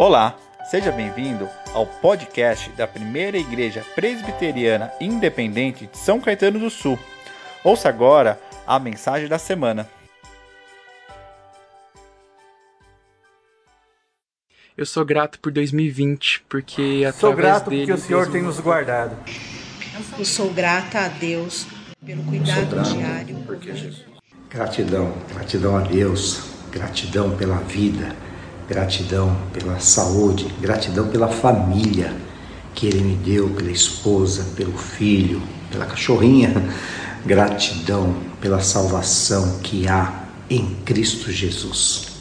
Olá, seja bem-vindo ao podcast da Primeira Igreja Presbiteriana Independente de São Caetano do Sul. Ouça agora a mensagem da semana. Eu sou grato por 2020, porque através Sou grato dele, porque o Senhor tem nos guardado. Eu sou grata a Deus pelo cuidado diário. Gratidão, gratidão a Deus, gratidão pela vida, gratidão pela saúde, gratidão pela família que Ele me deu, pela esposa, pelo filho, pela cachorrinha, gratidão pela salvação que há em Cristo Jesus.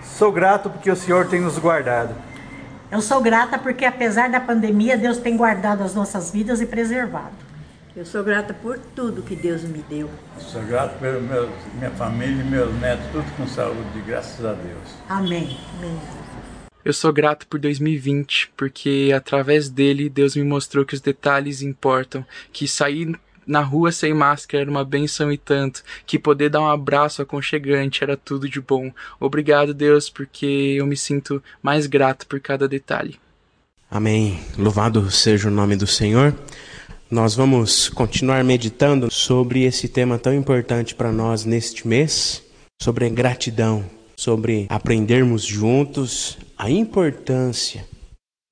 Sou grato porque o Senhor tem nos guardado. Eu sou grata porque, apesar da pandemia, Deus tem guardado as nossas vidas e preservado. Eu sou grata por tudo que Deus me deu. Sou grato pela minha família e meus netos, tudo com saúde, graças a Deus. Amém. Eu sou grato por 2020, porque através dele Deus me mostrou que os detalhes importam, que sair na rua sem máscara era uma benção e tanto, que poder dar um abraço aconchegante era tudo de bom. Obrigado, Deus, porque eu me sinto mais grato por cada detalhe. Amém. Louvado seja o nome do Senhor. Nós vamos continuar meditando sobre esse tema tão importante para nós neste mês, sobre gratidão, sobre aprendermos juntos a importância,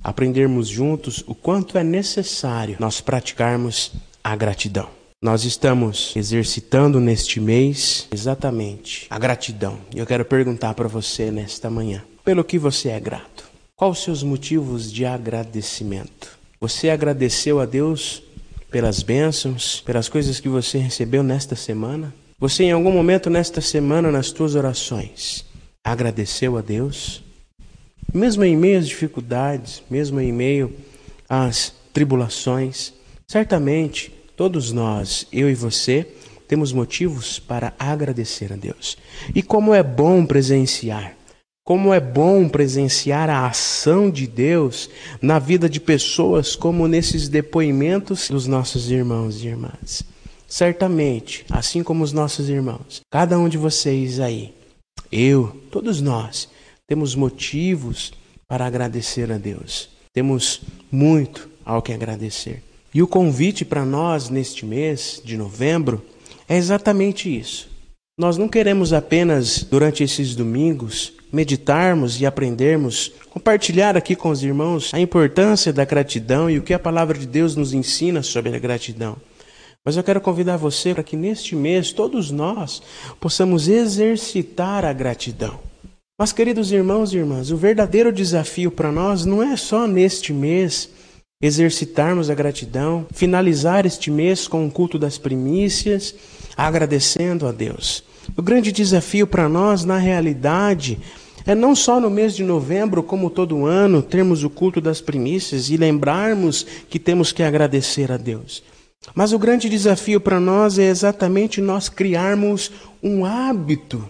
aprendermos juntos o quanto é necessário nós praticarmos a gratidão. Nós estamos exercitando neste mês exatamente a gratidão. E eu quero perguntar para você nesta manhã: pelo que você é grato? Quais os seus motivos de agradecimento? Você agradeceu a Deus pelas bênçãos, pelas coisas que você recebeu nesta semana? Você, em algum momento nesta semana, nas suas orações, agradeceu a Deus? Mesmo em meio às dificuldades, mesmo em meio às tribulações, certamente todos nós, eu e você, temos motivos para agradecer a Deus. E como é bom presenciar como é bom presenciar a ação de Deus na vida de pessoas, como nesses depoimentos dos nossos irmãos e irmãs. Certamente, assim como os nossos irmãos, cada um de vocês aí, eu, todos nós, temos motivos para agradecer a Deus. Temos muito ao que agradecer. E o convite para nós neste mês de novembro é exatamente isso. Nós não queremos apenas, durante esses domingos, meditarmos e aprendermos, compartilhar aqui com os irmãos a importância da gratidão e o que a palavra de Deus nos ensina sobre a gratidão. Mas eu quero convidar você para que neste mês todos nós possamos exercitar a gratidão. Mas, queridos irmãos e irmãs, o verdadeiro desafio para nós não é só neste mês exercitarmos a gratidão, finalizar este mês com o culto das primícias, agradecendo a Deus. O grande desafio para nós, na realidade, é não só no mês de novembro, como todo ano, termos o culto das primícias e lembrarmos que temos que agradecer a Deus. Mas o grande desafio para nós é exatamente nós criarmos um hábito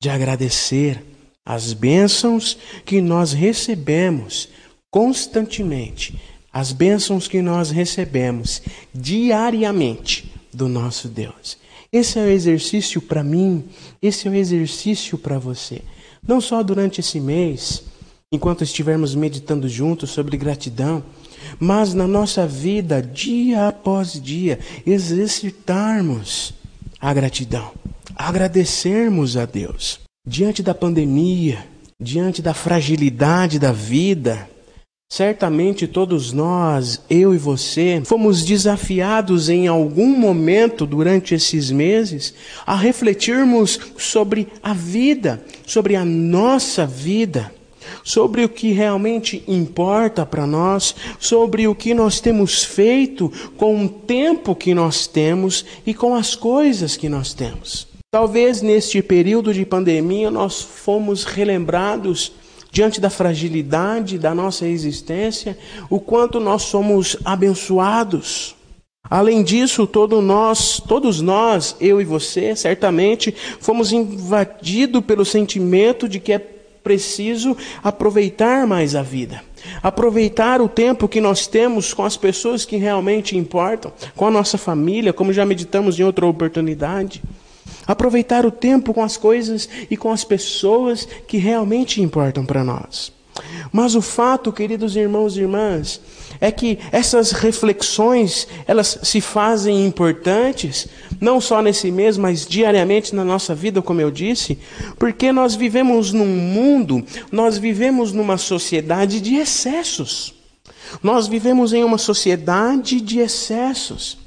de agradecer as bênçãos que nós recebemos constantemente, as bênçãos que nós recebemos diariamente do nosso Deus. Esse é o exercício para mim, esse é o exercício para você. Não só durante esse mês, enquanto estivermos meditando juntos sobre gratidão, mas na nossa vida, dia após dia, exercitarmos a gratidão, agradecermos a Deus. Diante da pandemia, diante da fragilidade da vida, Certamente todos nós, eu e você, fomos desafiados em algum momento durante esses meses a refletirmos sobre a vida, sobre a nossa vida, sobre o que realmente importa para nós, sobre o que nós temos feito com o tempo que nós temos e com as coisas que nós temos. Talvez neste período de pandemia nós fomos relembrados diante da fragilidade da nossa existência, o quanto nós somos abençoados. Além disso, todo nós, todos nós, eu e você, certamente fomos invadidos pelo sentimento de que é preciso aproveitar mais a vida. Aproveitar o tempo que nós temos com as pessoas que realmente importam, com a nossa família, como já meditamos em outra oportunidade. Aproveitar o tempo com as coisas e com as pessoas que realmente importam para nós. Mas o fato, queridos irmãos e irmãs, é que essas reflexões, elas se fazem importantes, não só nesse mês, mas diariamente na nossa vida, como eu disse, porque nós vivemos num mundo, nós vivemos numa sociedade de excessos. Nós vivemos em uma sociedade de excessos.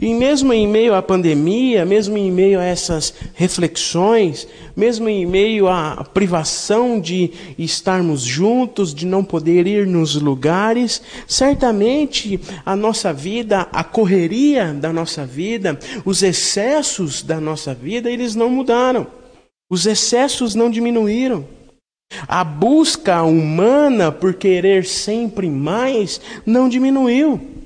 E mesmo em meio à pandemia, mesmo em meio a essas reflexões, mesmo em meio à privação de estarmos juntos, de não poder ir nos lugares, certamente a nossa vida, a correria da nossa vida, os excessos da nossa vida, eles não mudaram. Os excessos não diminuíram. A busca humana por querer sempre mais não diminuiu.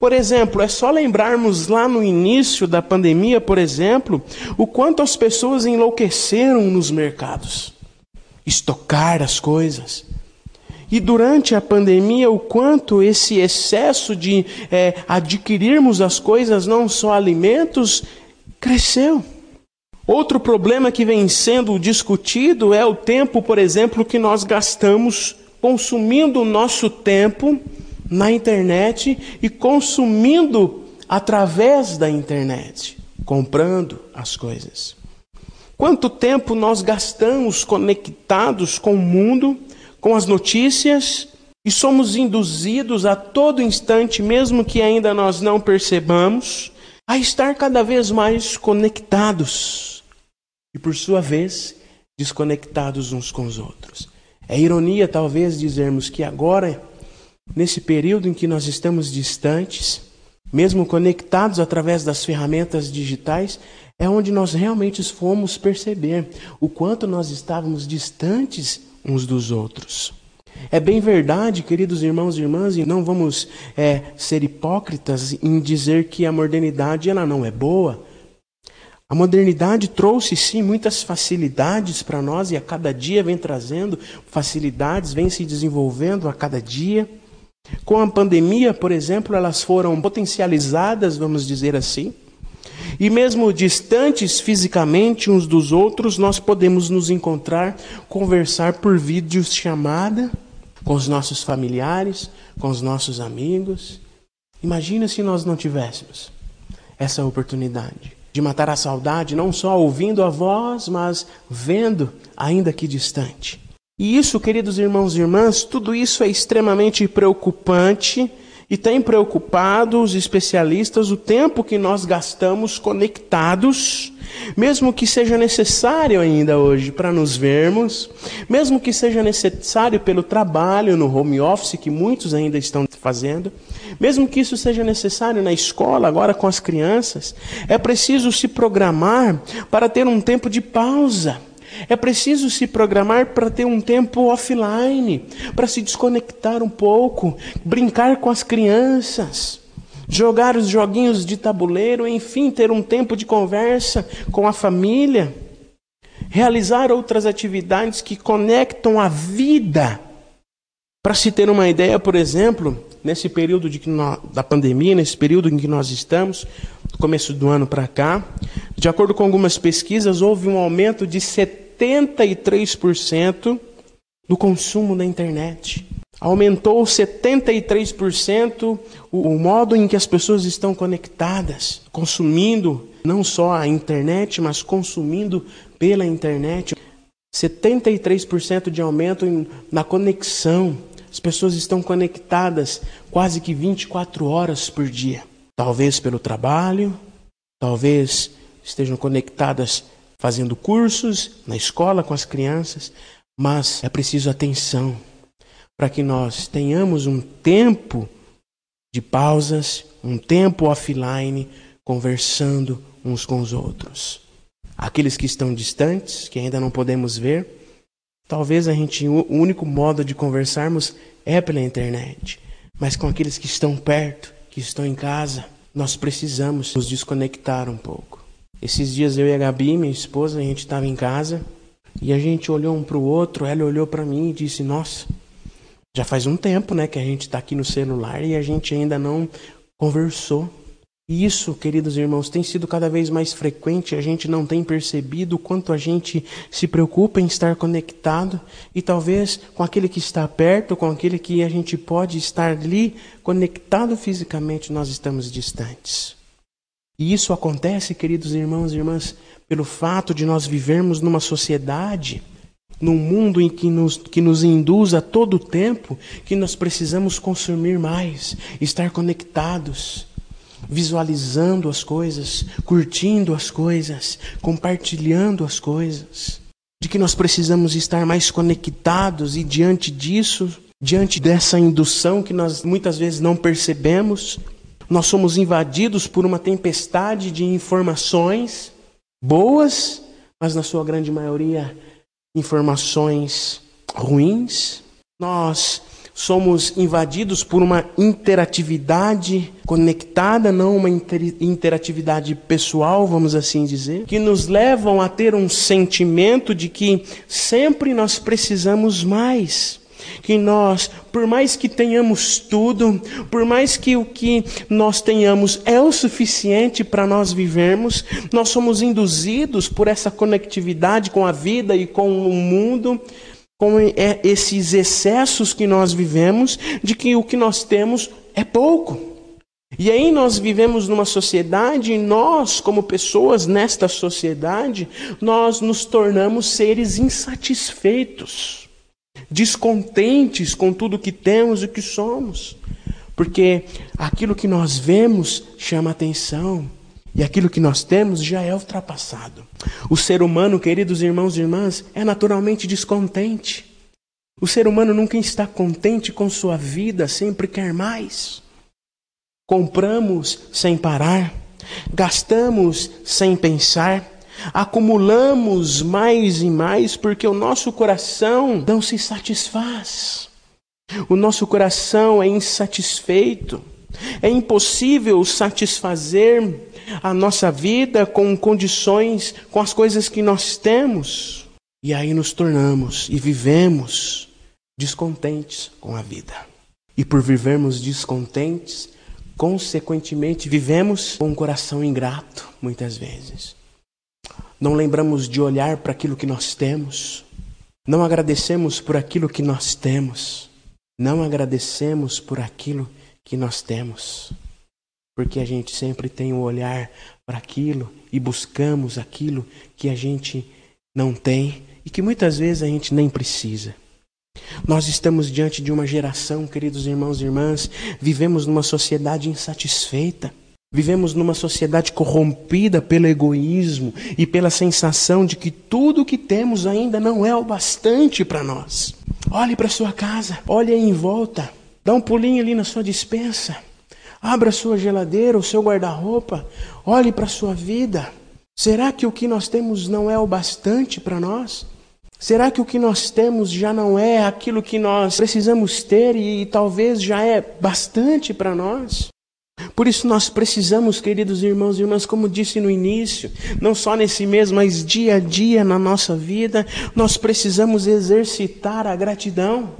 Por exemplo, é só lembrarmos lá no início da pandemia, por exemplo, o quanto as pessoas enlouqueceram nos mercados, estocar as coisas. E durante a pandemia, o quanto esse excesso de é, adquirirmos as coisas, não só alimentos, cresceu. Outro problema que vem sendo discutido é o tempo, por exemplo, que nós gastamos consumindo o nosso tempo na internet e consumindo através da internet, comprando as coisas. Quanto tempo nós gastamos conectados com o mundo, com as notícias, e somos induzidos a todo instante, mesmo que ainda nós não percebamos, a estar cada vez mais conectados e, por sua vez, desconectados uns com os outros. É ironia, talvez, dizermos que agora nesse período em que nós estamos distantes, mesmo conectados através das ferramentas digitais, é onde nós realmente fomos perceber o quanto nós estávamos distantes uns dos outros. É bem verdade, queridos irmãos e irmãs, e não vamos é, ser hipócritas em dizer que a modernidade ela não é boa. A modernidade trouxe sim muitas facilidades para nós e a cada dia vem trazendo facilidades, vem se desenvolvendo a cada dia. Com a pandemia, por exemplo, elas foram potencializadas, vamos dizer assim. E mesmo distantes fisicamente uns dos outros, nós podemos nos encontrar, conversar por vídeos chamada com os nossos familiares, com os nossos amigos. Imagina se nós não tivéssemos essa oportunidade de matar a saudade, não só ouvindo a voz, mas vendo, ainda que distante. E isso, queridos irmãos e irmãs, tudo isso é extremamente preocupante e tem preocupado os especialistas o tempo que nós gastamos conectados, mesmo que seja necessário ainda hoje para nos vermos, mesmo que seja necessário pelo trabalho no home office que muitos ainda estão fazendo, mesmo que isso seja necessário na escola agora com as crianças, é preciso se programar para ter um tempo de pausa é preciso se programar para ter um tempo offline, para se desconectar um pouco, brincar com as crianças, jogar os joguinhos de tabuleiro, enfim, ter um tempo de conversa com a família, realizar outras atividades que conectam a vida. Para se ter uma ideia, por exemplo, nesse período de, da pandemia, nesse período em que nós estamos, do começo do ano para cá, de acordo com algumas pesquisas, houve um aumento de 73% do consumo da internet. Aumentou 73% o modo em que as pessoas estão conectadas, consumindo não só a internet, mas consumindo pela internet. 73% de aumento na conexão. As pessoas estão conectadas quase que 24 horas por dia. Talvez pelo trabalho, talvez estejam conectadas fazendo cursos na escola com as crianças, mas é preciso atenção para que nós tenhamos um tempo de pausas, um tempo offline, conversando uns com os outros. Aqueles que estão distantes, que ainda não podemos ver, talvez a gente o único modo de conversarmos é pela internet. Mas com aqueles que estão perto, que estão em casa, nós precisamos nos desconectar um pouco. Esses dias eu e a Gabi, minha esposa, a gente estava em casa e a gente olhou um para o outro. Ela olhou para mim e disse: Nossa, já faz um tempo né, que a gente está aqui no celular e a gente ainda não conversou. E isso, queridos irmãos, tem sido cada vez mais frequente, a gente não tem percebido o quanto a gente se preocupa em estar conectado e talvez com aquele que está perto, com aquele que a gente pode estar ali conectado fisicamente, nós estamos distantes. E isso acontece, queridos irmãos e irmãs, pelo fato de nós vivermos numa sociedade, num mundo em que nos, que nos induz a todo tempo que nós precisamos consumir mais, estar conectados visualizando as coisas, curtindo as coisas, compartilhando as coisas. De que nós precisamos estar mais conectados e diante disso, diante dessa indução que nós muitas vezes não percebemos, nós somos invadidos por uma tempestade de informações boas, mas na sua grande maioria informações ruins. Nós somos invadidos por uma interatividade conectada, não uma inter interatividade pessoal, vamos assim dizer, que nos levam a ter um sentimento de que sempre nós precisamos mais. Que nós, por mais que tenhamos tudo, por mais que o que nós tenhamos é o suficiente para nós vivermos, nós somos induzidos por essa conectividade com a vida e com o mundo com é esses excessos que nós vivemos, de que o que nós temos é pouco. E aí nós vivemos numa sociedade, e nós, como pessoas nesta sociedade, nós nos tornamos seres insatisfeitos, descontentes com tudo que temos e que somos. Porque aquilo que nós vemos chama atenção. E aquilo que nós temos já é ultrapassado. O ser humano, queridos irmãos e irmãs, é naturalmente descontente. O ser humano nunca está contente com sua vida, sempre quer mais. Compramos sem parar, gastamos sem pensar, acumulamos mais e mais porque o nosso coração não se satisfaz. O nosso coração é insatisfeito. É impossível satisfazer a nossa vida com condições, com as coisas que nós temos. E aí nos tornamos e vivemos descontentes com a vida. E por vivermos descontentes, consequentemente vivemos com um coração ingrato, muitas vezes. Não lembramos de olhar para aquilo que nós temos. Não agradecemos por aquilo que nós temos. Não agradecemos por aquilo que nós temos porque a gente sempre tem o um olhar para aquilo e buscamos aquilo que a gente não tem e que muitas vezes a gente nem precisa. Nós estamos diante de uma geração, queridos irmãos e irmãs, vivemos numa sociedade insatisfeita. Vivemos numa sociedade corrompida pelo egoísmo e pela sensação de que tudo o que temos ainda não é o bastante para nós. Olhe para sua casa, olhe em volta, dá um pulinho ali na sua dispensa. Abra sua geladeira, o seu guarda-roupa, olhe para a sua vida. Será que o que nós temos não é o bastante para nós? Será que o que nós temos já não é aquilo que nós precisamos ter e, e talvez já é bastante para nós? Por isso nós precisamos, queridos irmãos e irmãs, como disse no início, não só nesse mês, mas dia a dia na nossa vida, nós precisamos exercitar a gratidão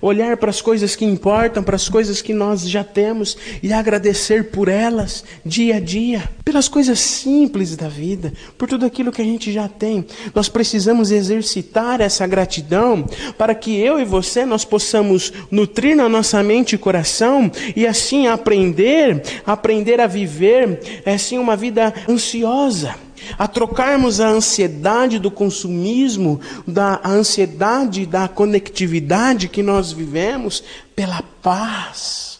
olhar para as coisas que importam, para as coisas que nós já temos e agradecer por elas dia a dia, pelas coisas simples da vida, por tudo aquilo que a gente já tem. Nós precisamos exercitar essa gratidão para que eu e você nós possamos nutrir na nossa mente e coração e assim aprender, aprender a viver assim uma vida ansiosa a trocarmos a ansiedade do consumismo, da ansiedade da conectividade que nós vivemos, pela paz,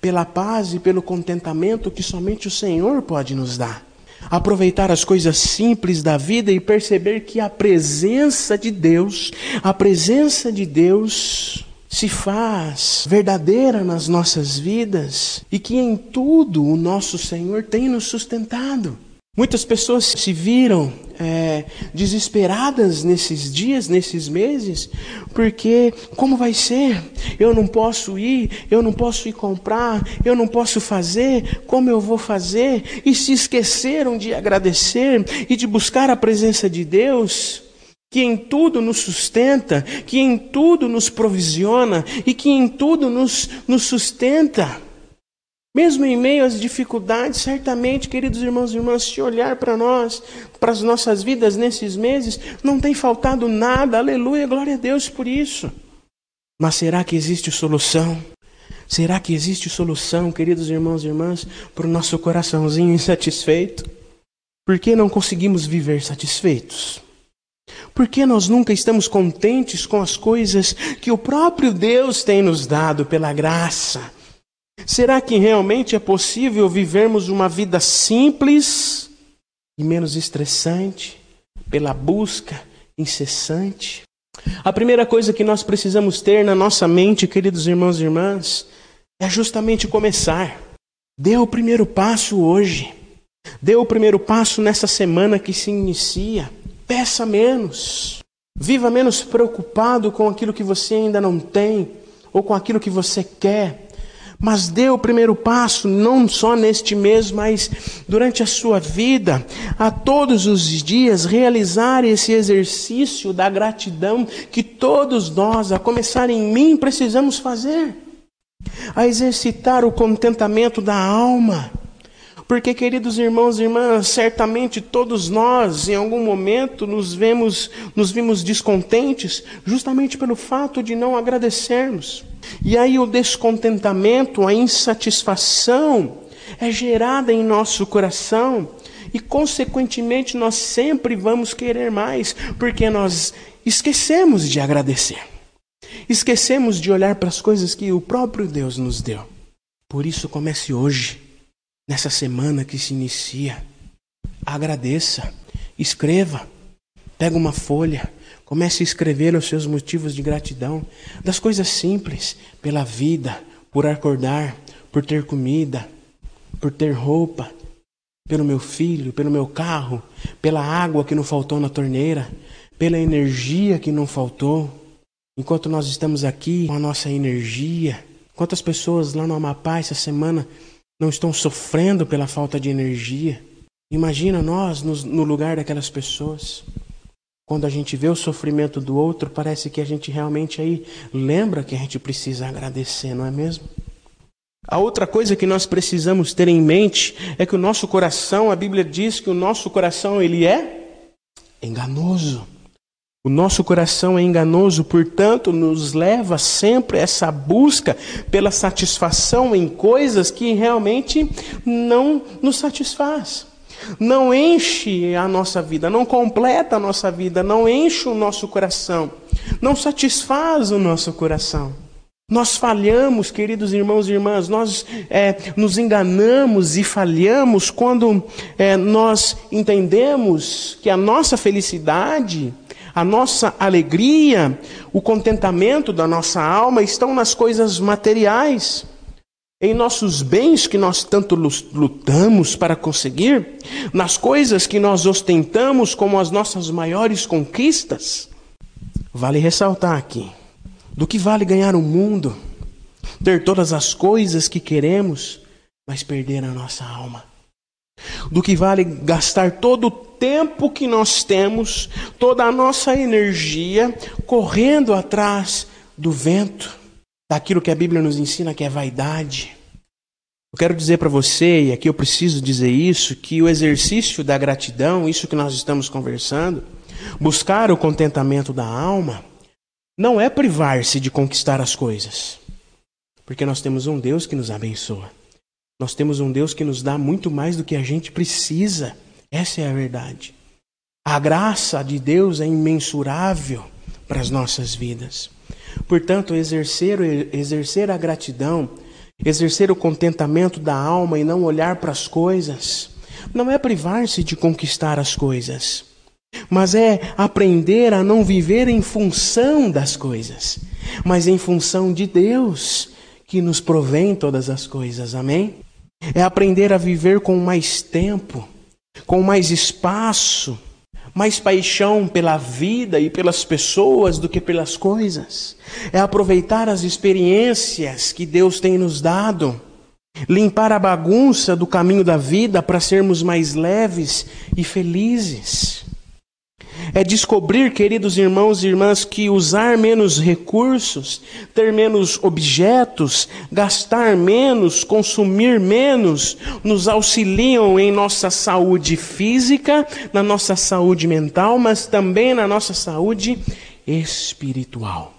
pela paz e pelo contentamento que somente o Senhor pode nos dar. Aproveitar as coisas simples da vida e perceber que a presença de Deus, a presença de Deus se faz verdadeira nas nossas vidas e que em tudo o nosso Senhor tem nos sustentado. Muitas pessoas se viram é, desesperadas nesses dias, nesses meses, porque como vai ser? Eu não posso ir, eu não posso ir comprar, eu não posso fazer, como eu vou fazer? E se esqueceram de agradecer e de buscar a presença de Deus que em tudo nos sustenta, que em tudo nos provisiona e que em tudo nos, nos sustenta. Mesmo em meio às dificuldades, certamente, queridos irmãos e irmãs, se olhar para nós, para as nossas vidas nesses meses, não tem faltado nada, aleluia, glória a Deus por isso. Mas será que existe solução? Será que existe solução, queridos irmãos e irmãs, para o nosso coraçãozinho insatisfeito? Por que não conseguimos viver satisfeitos? Por que nós nunca estamos contentes com as coisas que o próprio Deus tem nos dado pela graça? Será que realmente é possível vivermos uma vida simples e menos estressante pela busca incessante? A primeira coisa que nós precisamos ter na nossa mente, queridos irmãos e irmãs, é justamente começar. Dê o primeiro passo hoje. Dê o primeiro passo nessa semana que se inicia. Peça menos. Viva menos preocupado com aquilo que você ainda não tem ou com aquilo que você quer mas dê o primeiro passo, não só neste mês, mas durante a sua vida, a todos os dias, realizar esse exercício da gratidão que todos nós, a começar em mim, precisamos fazer. A exercitar o contentamento da alma. Porque, queridos irmãos e irmãs, certamente todos nós, em algum momento, nos vemos, nos vimos descontentes, justamente pelo fato de não agradecermos. E aí o descontentamento, a insatisfação é gerada em nosso coração e, consequentemente, nós sempre vamos querer mais, porque nós esquecemos de agradecer. Esquecemos de olhar para as coisas que o próprio Deus nos deu. Por isso, comece hoje, nessa semana que se inicia. Agradeça, escreva, pega uma folha, Comece a escrever os seus motivos de gratidão, das coisas simples, pela vida, por acordar, por ter comida, por ter roupa, pelo meu filho, pelo meu carro, pela água que não faltou na torneira, pela energia que não faltou. Enquanto nós estamos aqui com a nossa energia, quantas pessoas lá no Amapá essa semana não estão sofrendo pela falta de energia? Imagina nós no lugar daquelas pessoas. Quando a gente vê o sofrimento do outro, parece que a gente realmente aí lembra que a gente precisa agradecer, não é mesmo? A outra coisa que nós precisamos ter em mente é que o nosso coração, a Bíblia diz que o nosso coração ele é enganoso. O nosso coração é enganoso, portanto, nos leva sempre a essa busca pela satisfação em coisas que realmente não nos satisfaz não enche a nossa vida, não completa a nossa vida, não enche o nosso coração, não satisfaz o nosso coração. Nós falhamos, queridos irmãos e irmãs, nós é, nos enganamos e falhamos quando é, nós entendemos que a nossa felicidade, a nossa alegria, o contentamento da nossa alma estão nas coisas materiais em nossos bens que nós tanto lutamos para conseguir, nas coisas que nós ostentamos como as nossas maiores conquistas. Vale ressaltar aqui: do que vale ganhar o mundo, ter todas as coisas que queremos, mas perder a nossa alma? Do que vale gastar todo o tempo que nós temos, toda a nossa energia, correndo atrás do vento? daquilo que a Bíblia nos ensina que é vaidade. Eu quero dizer para você, e aqui eu preciso dizer isso, que o exercício da gratidão, isso que nós estamos conversando, buscar o contentamento da alma, não é privar-se de conquistar as coisas. Porque nós temos um Deus que nos abençoa. Nós temos um Deus que nos dá muito mais do que a gente precisa. Essa é a verdade. A graça de Deus é imensurável para as nossas vidas. Portanto, exercer, exercer a gratidão, exercer o contentamento da alma e não olhar para as coisas, não é privar-se de conquistar as coisas, mas é aprender a não viver em função das coisas, mas em função de Deus que nos provém todas as coisas. Amém? É aprender a viver com mais tempo, com mais espaço, mais paixão pela vida e pelas pessoas do que pelas coisas. É aproveitar as experiências que Deus tem nos dado, limpar a bagunça do caminho da vida para sermos mais leves e felizes. É descobrir, queridos irmãos e irmãs, que usar menos recursos, ter menos objetos, gastar menos, consumir menos, nos auxiliam em nossa saúde física, na nossa saúde mental, mas também na nossa saúde espiritual.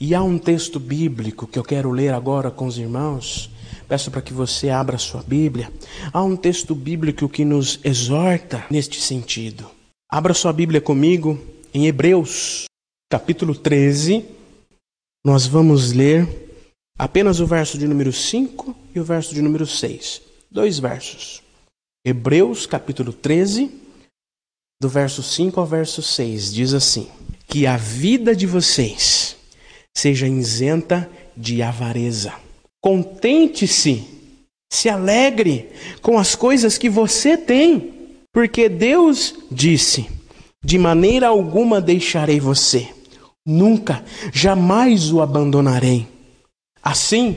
E há um texto bíblico que eu quero ler agora com os irmãos. Peço para que você abra sua Bíblia. Há um texto bíblico que nos exorta neste sentido. Abra sua Bíblia comigo em Hebreus, capítulo 13. Nós vamos ler apenas o verso de número 5 e o verso de número 6. Dois versos. Hebreus, capítulo 13, do verso 5 ao verso 6, diz assim: Que a vida de vocês seja isenta de avareza. Contente-se, se alegre com as coisas que você tem porque Deus disse: De maneira alguma deixarei você, nunca, jamais o abandonarei. Assim,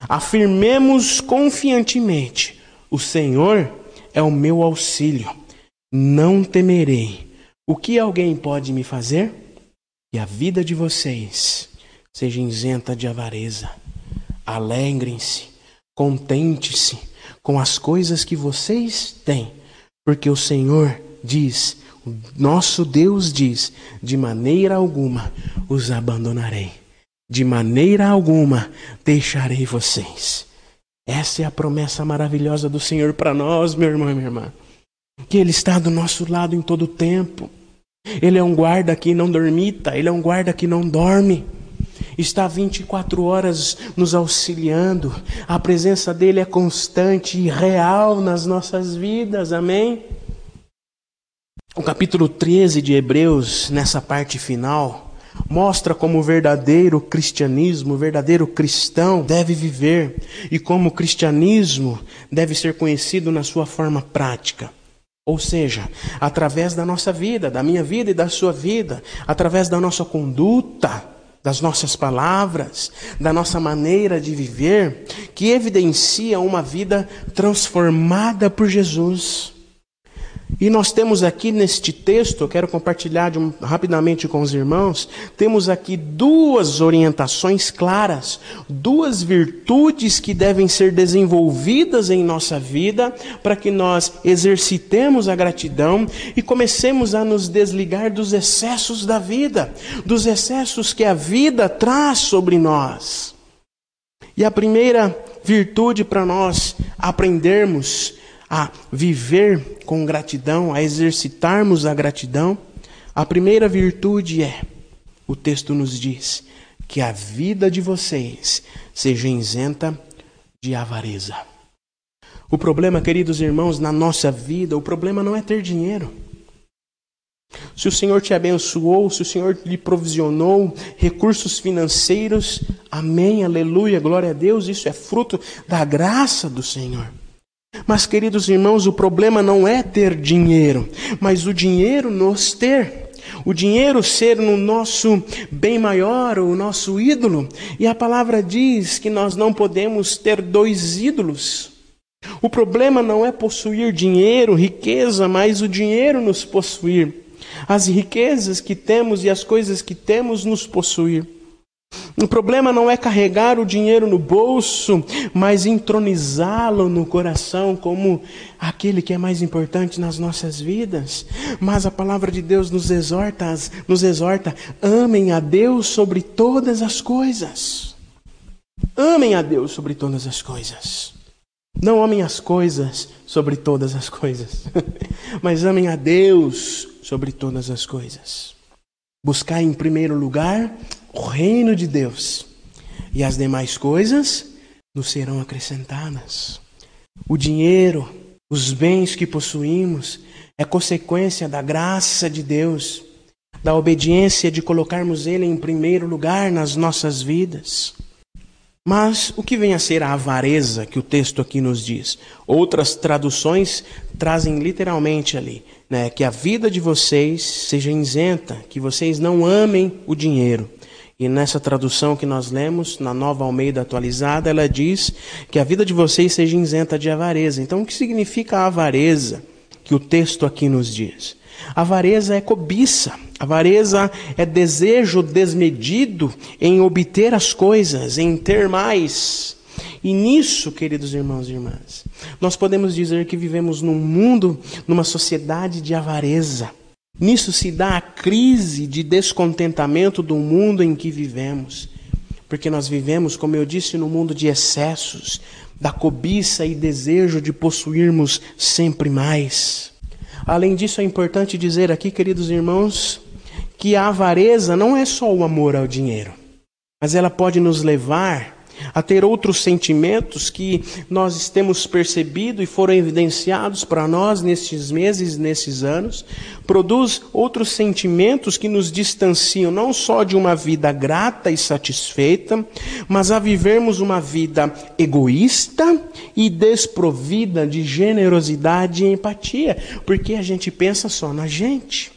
afirmemos confiantemente: O Senhor é o meu auxílio, não temerei. O que alguém pode me fazer? Que a vida de vocês seja isenta de avareza. Alegrem-se, contente-se com as coisas que vocês têm porque o Senhor diz, o nosso Deus diz: de maneira alguma os abandonarei, de maneira alguma deixarei vocês. Essa é a promessa maravilhosa do Senhor para nós, meu irmão e minha irmã. Que Ele está do nosso lado em todo o tempo. Ele é um guarda que não dormita, Ele é um guarda que não dorme está 24 horas nos auxiliando. A presença dele é constante e real nas nossas vidas. Amém? O capítulo 13 de Hebreus, nessa parte final, mostra como o verdadeiro cristianismo, o verdadeiro cristão deve viver e como o cristianismo deve ser conhecido na sua forma prática. Ou seja, através da nossa vida, da minha vida e da sua vida, através da nossa conduta, das nossas palavras, da nossa maneira de viver, que evidencia uma vida transformada por Jesus. E nós temos aqui neste texto, eu quero compartilhar um, rapidamente com os irmãos, temos aqui duas orientações claras, duas virtudes que devem ser desenvolvidas em nossa vida para que nós exercitemos a gratidão e comecemos a nos desligar dos excessos da vida, dos excessos que a vida traz sobre nós. E a primeira virtude para nós aprendermos a viver com gratidão, a exercitarmos a gratidão, a primeira virtude é, o texto nos diz, que a vida de vocês seja isenta de avareza. O problema, queridos irmãos, na nossa vida, o problema não é ter dinheiro. Se o Senhor te abençoou, se o Senhor lhe provisionou recursos financeiros, amém, aleluia, glória a Deus, isso é fruto da graça do Senhor. Mas, queridos irmãos, o problema não é ter dinheiro, mas o dinheiro nos ter. O dinheiro ser no nosso bem maior, o nosso ídolo. E a palavra diz que nós não podemos ter dois ídolos. O problema não é possuir dinheiro, riqueza, mas o dinheiro nos possuir. As riquezas que temos e as coisas que temos nos possuir. O problema não é carregar o dinheiro no bolso, mas entronizá-lo no coração como aquele que é mais importante nas nossas vidas. Mas a palavra de Deus nos exorta, nos exorta, amem a Deus sobre todas as coisas. Amem a Deus sobre todas as coisas. Não amem as coisas sobre todas as coisas, mas amem a Deus sobre todas as coisas. Buscar em primeiro lugar o reino de Deus, e as demais coisas nos serão acrescentadas. O dinheiro, os bens que possuímos, é consequência da graça de Deus, da obediência de colocarmos Ele em primeiro lugar nas nossas vidas. Mas o que vem a ser a avareza que o texto aqui nos diz? Outras traduções trazem literalmente ali, né, que a vida de vocês seja isenta, que vocês não amem o dinheiro. E nessa tradução que nós lemos, na nova Almeida atualizada, ela diz que a vida de vocês seja isenta de avareza. Então, o que significa a avareza que o texto aqui nos diz? Avareza é cobiça, avareza é desejo desmedido em obter as coisas, em ter mais. E nisso, queridos irmãos e irmãs, nós podemos dizer que vivemos num mundo, numa sociedade de avareza. Nisso se dá a crise de descontentamento do mundo em que vivemos. Porque nós vivemos, como eu disse, num mundo de excessos, da cobiça e desejo de possuirmos sempre mais. Além disso, é importante dizer aqui, queridos irmãos, que a avareza não é só o amor ao dinheiro, mas ela pode nos levar a ter outros sentimentos que nós temos percebido e foram evidenciados para nós nestes meses, nesses anos, produz outros sentimentos que nos distanciam não só de uma vida grata e satisfeita, mas a vivermos uma vida egoísta e desprovida de generosidade e empatia, porque a gente pensa só na gente.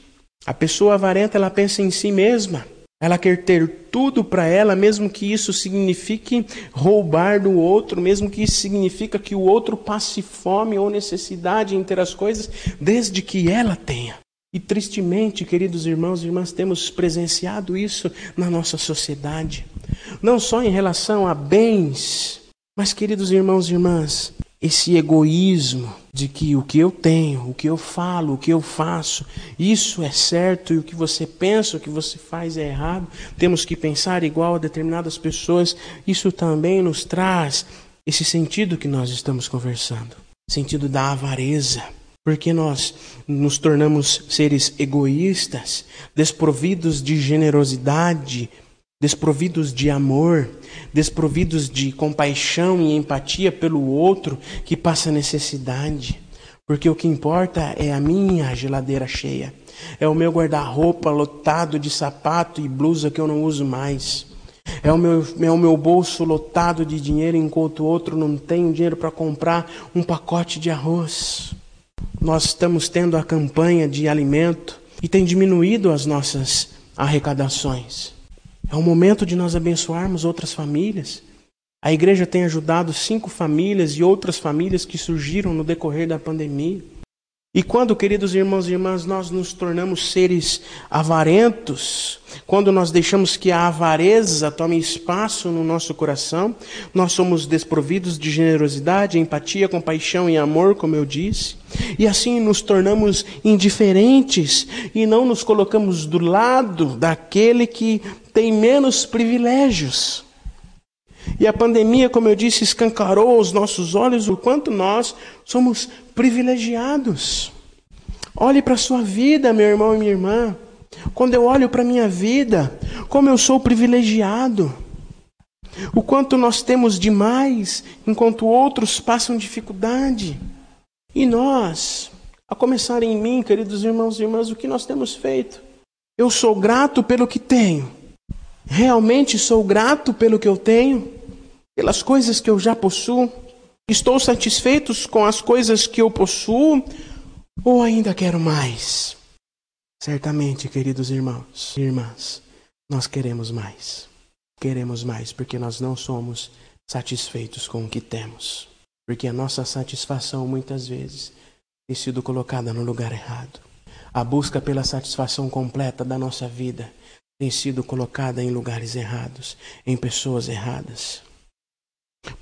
A pessoa avarenta, ela pensa em si mesma. Ela quer ter tudo para ela, mesmo que isso signifique roubar do outro, mesmo que isso signifique que o outro passe fome ou necessidade em ter as coisas, desde que ela tenha. E tristemente, queridos irmãos e irmãs, temos presenciado isso na nossa sociedade. Não só em relação a bens, mas, queridos irmãos e irmãs, esse egoísmo de que o que eu tenho, o que eu falo, o que eu faço, isso é certo e o que você pensa, o que você faz é errado. Temos que pensar igual a determinadas pessoas. Isso também nos traz esse sentido que nós estamos conversando sentido da avareza. Porque nós nos tornamos seres egoístas, desprovidos de generosidade, desprovidos de amor, desprovidos de compaixão e empatia pelo outro que passa necessidade. Porque o que importa é a minha geladeira cheia, é o meu guarda-roupa lotado de sapato e blusa que eu não uso mais. É o, meu, é o meu bolso lotado de dinheiro enquanto o outro não tem dinheiro para comprar um pacote de arroz. Nós estamos tendo a campanha de alimento e tem diminuído as nossas arrecadações. É o momento de nós abençoarmos outras famílias. A igreja tem ajudado cinco famílias e outras famílias que surgiram no decorrer da pandemia. E quando, queridos irmãos e irmãs, nós nos tornamos seres avarentos, quando nós deixamos que a avareza tome espaço no nosso coração, nós somos desprovidos de generosidade, empatia, compaixão e amor, como eu disse, e assim nos tornamos indiferentes e não nos colocamos do lado daquele que tem menos privilégios. E a pandemia, como eu disse, escancarou aos nossos olhos o quanto nós somos privilegiados. Olhe para a sua vida, meu irmão e minha irmã. Quando eu olho para a minha vida, como eu sou privilegiado. O quanto nós temos demais, enquanto outros passam dificuldade. E nós, a começar em mim, queridos irmãos e irmãs, o que nós temos feito? Eu sou grato pelo que tenho. Realmente sou grato pelo que eu tenho, pelas coisas que eu já possuo. Estou satisfeito com as coisas que eu possuo ou ainda quero mais? Certamente, queridos irmãos e irmãs, nós queremos mais. Queremos mais porque nós não somos satisfeitos com o que temos. Porque a nossa satisfação muitas vezes tem sido colocada no lugar errado. A busca pela satisfação completa da nossa vida tem sido colocada em lugares errados, em pessoas erradas.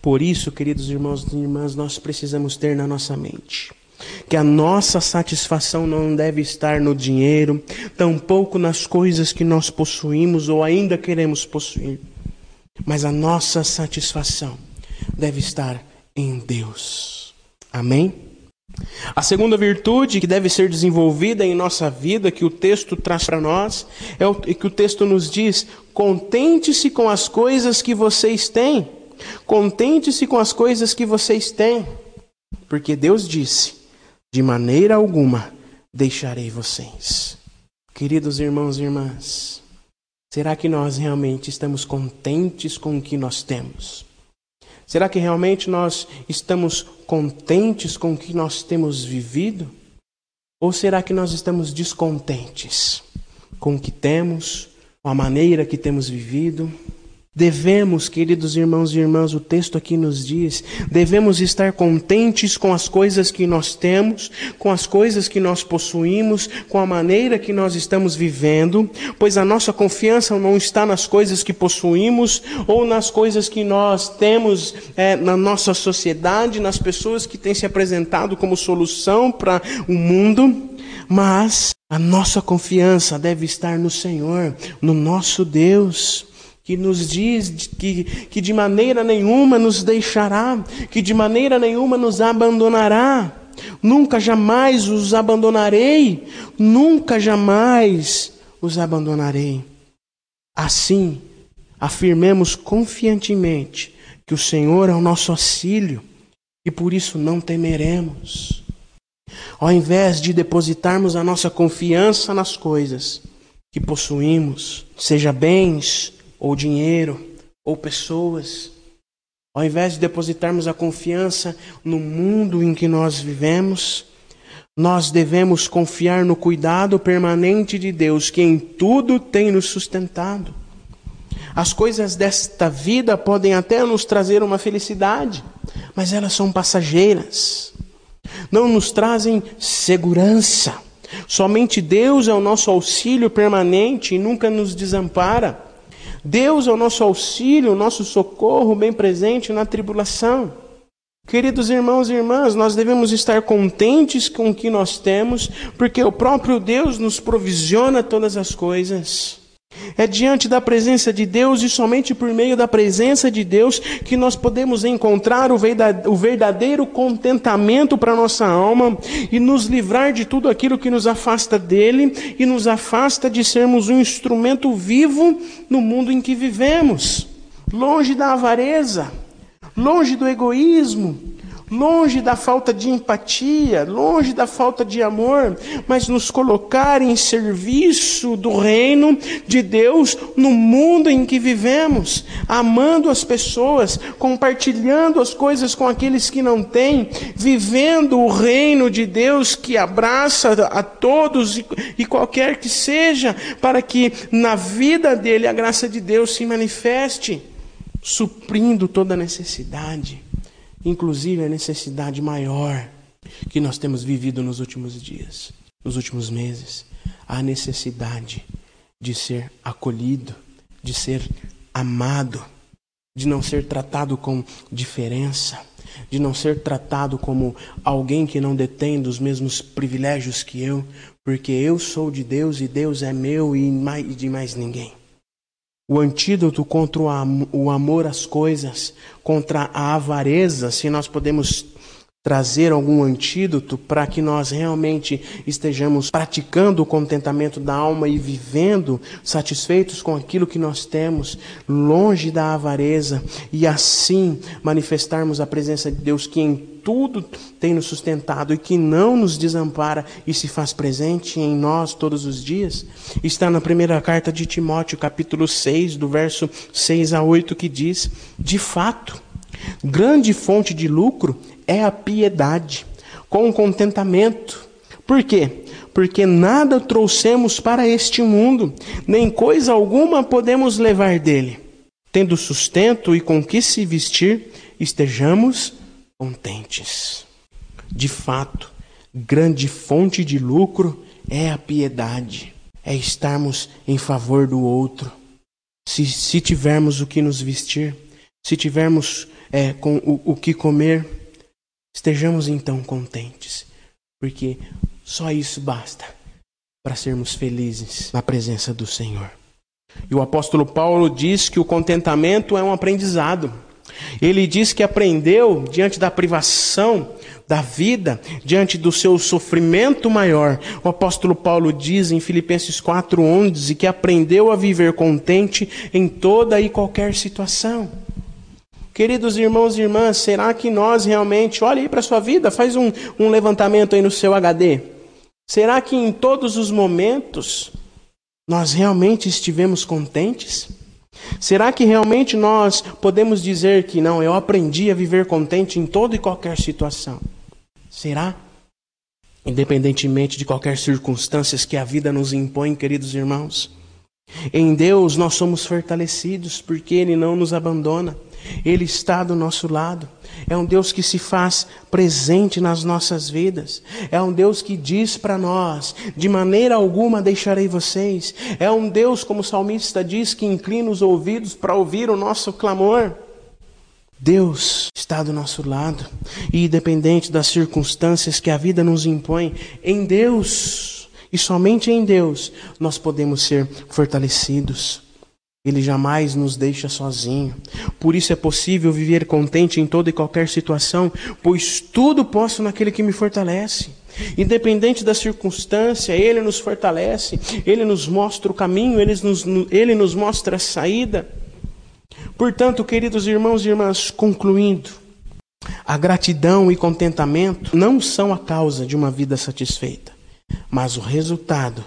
Por isso, queridos irmãos e irmãs, nós precisamos ter na nossa mente que a nossa satisfação não deve estar no dinheiro, tampouco nas coisas que nós possuímos ou ainda queremos possuir, mas a nossa satisfação deve estar em Deus. Amém? A segunda virtude que deve ser desenvolvida em nossa vida, que o texto traz para nós, é o que o texto nos diz: contente-se com as coisas que vocês têm Contente-se com as coisas que vocês têm, porque Deus disse: de maneira alguma deixarei vocês. Queridos irmãos e irmãs, será que nós realmente estamos contentes com o que nós temos? Será que realmente nós estamos contentes com o que nós temos vivido? Ou será que nós estamos descontentes com o que temos, com a maneira que temos vivido? Devemos, queridos irmãos e irmãs, o texto aqui nos diz, devemos estar contentes com as coisas que nós temos, com as coisas que nós possuímos, com a maneira que nós estamos vivendo, pois a nossa confiança não está nas coisas que possuímos ou nas coisas que nós temos é, na nossa sociedade, nas pessoas que têm se apresentado como solução para o mundo, mas a nossa confiança deve estar no Senhor, no nosso Deus que nos diz que, que de maneira nenhuma nos deixará, que de maneira nenhuma nos abandonará. Nunca jamais os abandonarei, nunca jamais os abandonarei. Assim, afirmemos confiantemente que o Senhor é o nosso auxílio e por isso não temeremos. Ao invés de depositarmos a nossa confiança nas coisas que possuímos, seja bens, ou dinheiro, ou pessoas. Ao invés de depositarmos a confiança no mundo em que nós vivemos, nós devemos confiar no cuidado permanente de Deus, que em tudo tem nos sustentado. As coisas desta vida podem até nos trazer uma felicidade, mas elas são passageiras. Não nos trazem segurança. Somente Deus é o nosso auxílio permanente e nunca nos desampara. Deus é o nosso auxílio, o nosso socorro bem presente na tribulação. Queridos irmãos e irmãs, nós devemos estar contentes com o que nós temos, porque o próprio Deus nos provisiona todas as coisas. É diante da presença de Deus e somente por meio da presença de Deus que nós podemos encontrar o verdadeiro contentamento para nossa alma e nos livrar de tudo aquilo que nos afasta dele e nos afasta de sermos um instrumento vivo no mundo em que vivemos, longe da avareza, longe do egoísmo, longe da falta de empatia, longe da falta de amor, mas nos colocar em serviço do reino de Deus no mundo em que vivemos, amando as pessoas, compartilhando as coisas com aqueles que não têm, vivendo o reino de Deus que abraça a todos e qualquer que seja, para que na vida dele a graça de Deus se manifeste, suprindo toda necessidade inclusive a necessidade maior que nós temos vivido nos últimos dias, nos últimos meses, a necessidade de ser acolhido, de ser amado, de não ser tratado com diferença, de não ser tratado como alguém que não detém dos mesmos privilégios que eu, porque eu sou de Deus e Deus é meu e de mais ninguém. O antídoto contra o amor às coisas, contra a avareza, se nós podemos trazer algum antídoto para que nós realmente estejamos praticando o contentamento da alma e vivendo satisfeitos com aquilo que nós temos, longe da avareza, e assim manifestarmos a presença de Deus que em tudo tem nos sustentado e que não nos desampara e se faz presente em nós todos os dias, está na primeira carta de Timóteo, capítulo 6, do verso 6 a 8, que diz: De fato, grande fonte de lucro é a piedade, com contentamento. Por quê? Porque nada trouxemos para este mundo, nem coisa alguma podemos levar dele. Tendo sustento e com que se vestir, estejamos contentes. De fato, grande fonte de lucro é a piedade, é estarmos em favor do outro. Se, se tivermos o que nos vestir, se tivermos é, com o, o que comer, Estejamos então contentes, porque só isso basta para sermos felizes na presença do Senhor. E o apóstolo Paulo diz que o contentamento é um aprendizado. Ele diz que aprendeu diante da privação da vida, diante do seu sofrimento maior. O apóstolo Paulo diz em Filipenses 4:11 que aprendeu a viver contente em toda e qualquer situação. Queridos irmãos e irmãs, será que nós realmente, olha aí para a sua vida, faz um, um levantamento aí no seu HD. Será que em todos os momentos nós realmente estivemos contentes? Será que realmente nós podemos dizer que não, eu aprendi a viver contente em toda e qualquer situação? Será? Independentemente de qualquer circunstâncias que a vida nos impõe, queridos irmãos, Em Deus nós somos fortalecidos porque Ele não nos abandona. Ele está do nosso lado. É um Deus que se faz presente nas nossas vidas. É um Deus que diz para nós: de maneira alguma deixarei vocês. É um Deus, como o salmista diz, que inclina os ouvidos para ouvir o nosso clamor. Deus está do nosso lado. E independente das circunstâncias que a vida nos impõe, em Deus, e somente em Deus, nós podemos ser fortalecidos. Ele jamais nos deixa sozinho. Por isso é possível viver contente em toda e qualquer situação, pois tudo posso naquele que me fortalece. Independente da circunstância, Ele nos fortalece, Ele nos mostra o caminho, Ele nos, Ele nos mostra a saída. Portanto, queridos irmãos e irmãs, concluindo, a gratidão e contentamento não são a causa de uma vida satisfeita, mas o resultado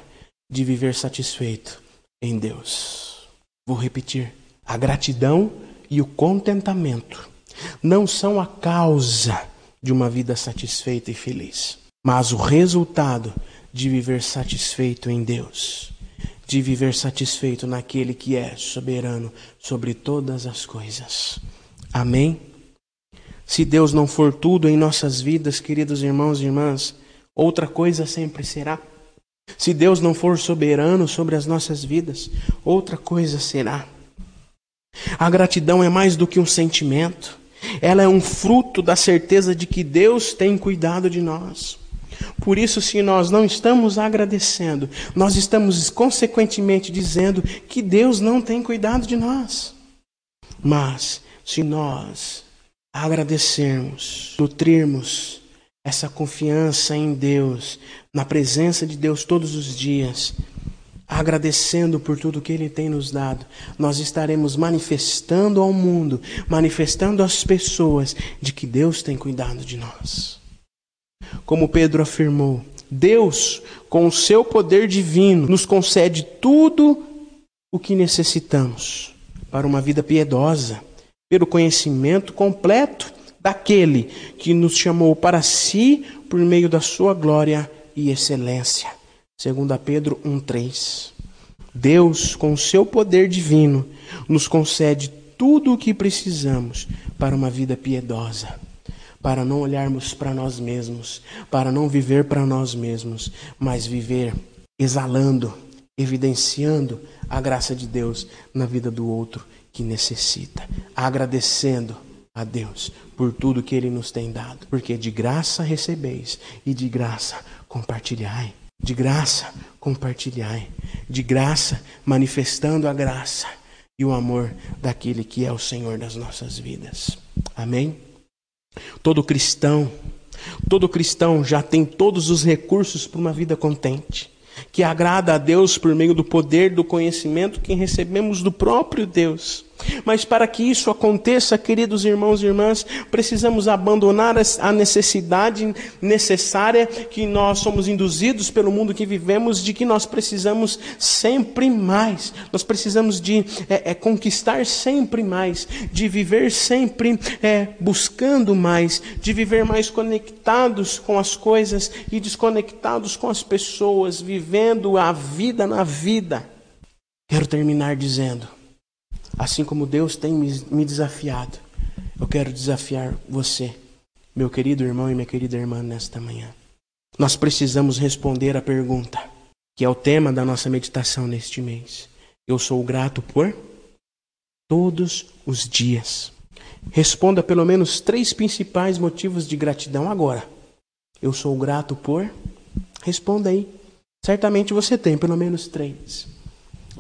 de viver satisfeito em Deus. Vou repetir: a gratidão e o contentamento não são a causa de uma vida satisfeita e feliz, mas o resultado de viver satisfeito em Deus, de viver satisfeito naquele que é soberano sobre todas as coisas. Amém? Se Deus não for tudo em nossas vidas, queridos irmãos e irmãs, outra coisa sempre será. Se Deus não for soberano sobre as nossas vidas, outra coisa será. A gratidão é mais do que um sentimento, ela é um fruto da certeza de que Deus tem cuidado de nós. Por isso, se nós não estamos agradecendo, nós estamos consequentemente dizendo que Deus não tem cuidado de nós. Mas, se nós agradecermos, nutrirmos essa confiança em Deus, na presença de Deus todos os dias, agradecendo por tudo que Ele tem nos dado, nós estaremos manifestando ao mundo, manifestando às pessoas de que Deus tem cuidado de nós. Como Pedro afirmou, Deus, com o seu poder divino, nos concede tudo o que necessitamos para uma vida piedosa, pelo conhecimento completo daquele que nos chamou para si por meio da sua glória e excelência. 2 Pedro 1:3. Deus, com seu poder divino, nos concede tudo o que precisamos para uma vida piedosa, para não olharmos para nós mesmos, para não viver para nós mesmos, mas viver exalando, evidenciando a graça de Deus na vida do outro que necessita, agradecendo a Deus por tudo que Ele nos tem dado, porque de graça recebeis e de graça compartilhai. De graça compartilhai. De graça manifestando a graça e o amor daquele que é o Senhor das nossas vidas. Amém? Todo cristão, todo cristão já tem todos os recursos para uma vida contente que agrada a Deus por meio do poder do conhecimento que recebemos do próprio Deus. Mas para que isso aconteça, queridos irmãos e irmãs, precisamos abandonar a necessidade necessária que nós somos induzidos pelo mundo que vivemos, de que nós precisamos sempre mais. Nós precisamos de é, é, conquistar sempre mais, de viver sempre é, buscando mais, de viver mais conectados com as coisas e desconectados com as pessoas, vivendo a vida na vida. Quero terminar dizendo Assim como Deus tem me desafiado, eu quero desafiar você, meu querido irmão e minha querida irmã, nesta manhã. Nós precisamos responder a pergunta, que é o tema da nossa meditação neste mês. Eu sou grato por todos os dias. Responda pelo menos três principais motivos de gratidão agora. Eu sou grato por. Responda aí. Certamente você tem pelo menos três.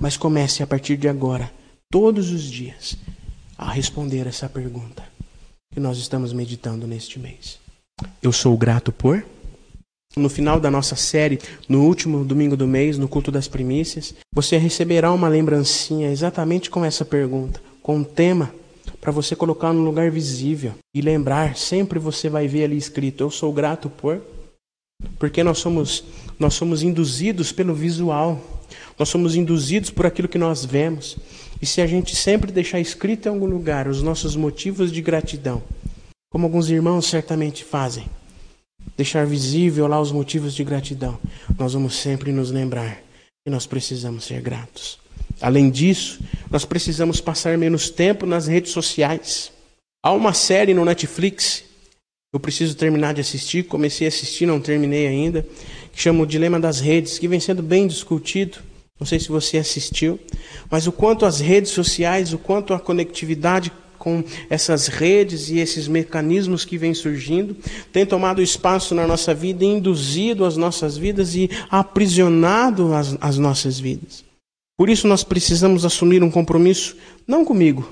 Mas comece a partir de agora todos os dias a responder essa pergunta que nós estamos meditando neste mês. Eu sou grato por. No final da nossa série, no último domingo do mês, no culto das primícias, você receberá uma lembrancinha exatamente com essa pergunta, com um tema para você colocar no lugar visível e lembrar, sempre você vai ver ali escrito: Eu sou grato por. Porque nós somos nós somos induzidos pelo visual. Nós somos induzidos por aquilo que nós vemos. E se a gente sempre deixar escrito em algum lugar os nossos motivos de gratidão, como alguns irmãos certamente fazem, deixar visível lá os motivos de gratidão, nós vamos sempre nos lembrar que nós precisamos ser gratos. Além disso, nós precisamos passar menos tempo nas redes sociais. Há uma série no Netflix, eu preciso terminar de assistir, comecei a assistir, não terminei ainda, que chama O Dilema das Redes, que vem sendo bem discutido. Não sei se você assistiu, mas o quanto as redes sociais, o quanto a conectividade com essas redes e esses mecanismos que vêm surgindo, tem tomado espaço na nossa vida, induzido as nossas vidas e aprisionado as, as nossas vidas. Por isso nós precisamos assumir um compromisso, não comigo,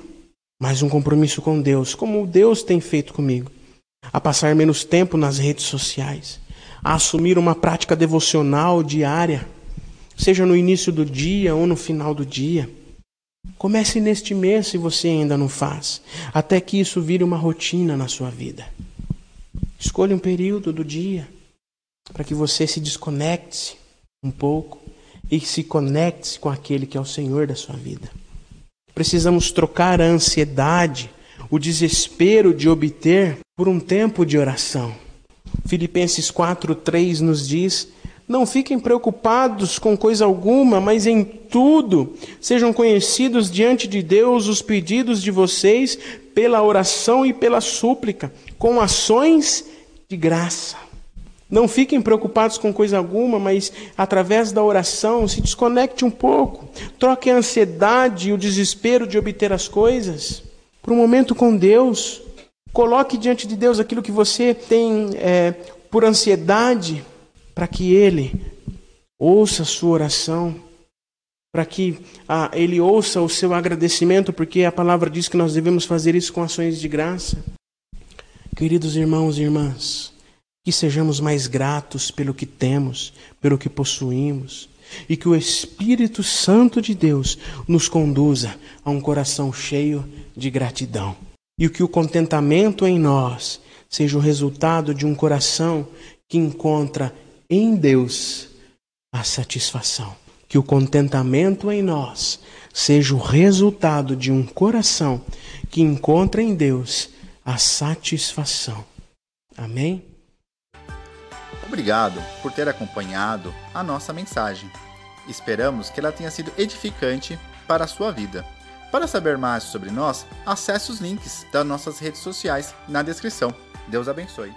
mas um compromisso com Deus, como Deus tem feito comigo, a passar menos tempo nas redes sociais, a assumir uma prática devocional diária, seja no início do dia ou no final do dia. Comece neste mês se você ainda não faz, até que isso vire uma rotina na sua vida. Escolha um período do dia para que você se desconecte um pouco e se conecte com aquele que é o Senhor da sua vida. Precisamos trocar a ansiedade, o desespero de obter por um tempo de oração. Filipenses 4:3 nos diz: Não fiquem preocupados com coisa alguma, mas em tudo sejam conhecidos diante de Deus os pedidos de vocês pela oração e pela súplica, com ações de graça. Não fiquem preocupados com coisa alguma, mas através da oração se desconecte um pouco. Troque a ansiedade e o desespero de obter as coisas para um momento com Deus. Coloque diante de Deus aquilo que você tem é, por ansiedade, para que Ele ouça a sua oração, para que ah, Ele ouça o seu agradecimento, porque a palavra diz que nós devemos fazer isso com ações de graça. Queridos irmãos e irmãs, que sejamos mais gratos pelo que temos, pelo que possuímos, e que o Espírito Santo de Deus nos conduza a um coração cheio de gratidão. E que o contentamento em nós seja o resultado de um coração que encontra em Deus a satisfação. Que o contentamento em nós seja o resultado de um coração que encontra em Deus a satisfação. Amém? Obrigado por ter acompanhado a nossa mensagem. Esperamos que ela tenha sido edificante para a sua vida. Para saber mais sobre nós, acesse os links das nossas redes sociais na descrição. Deus abençoe.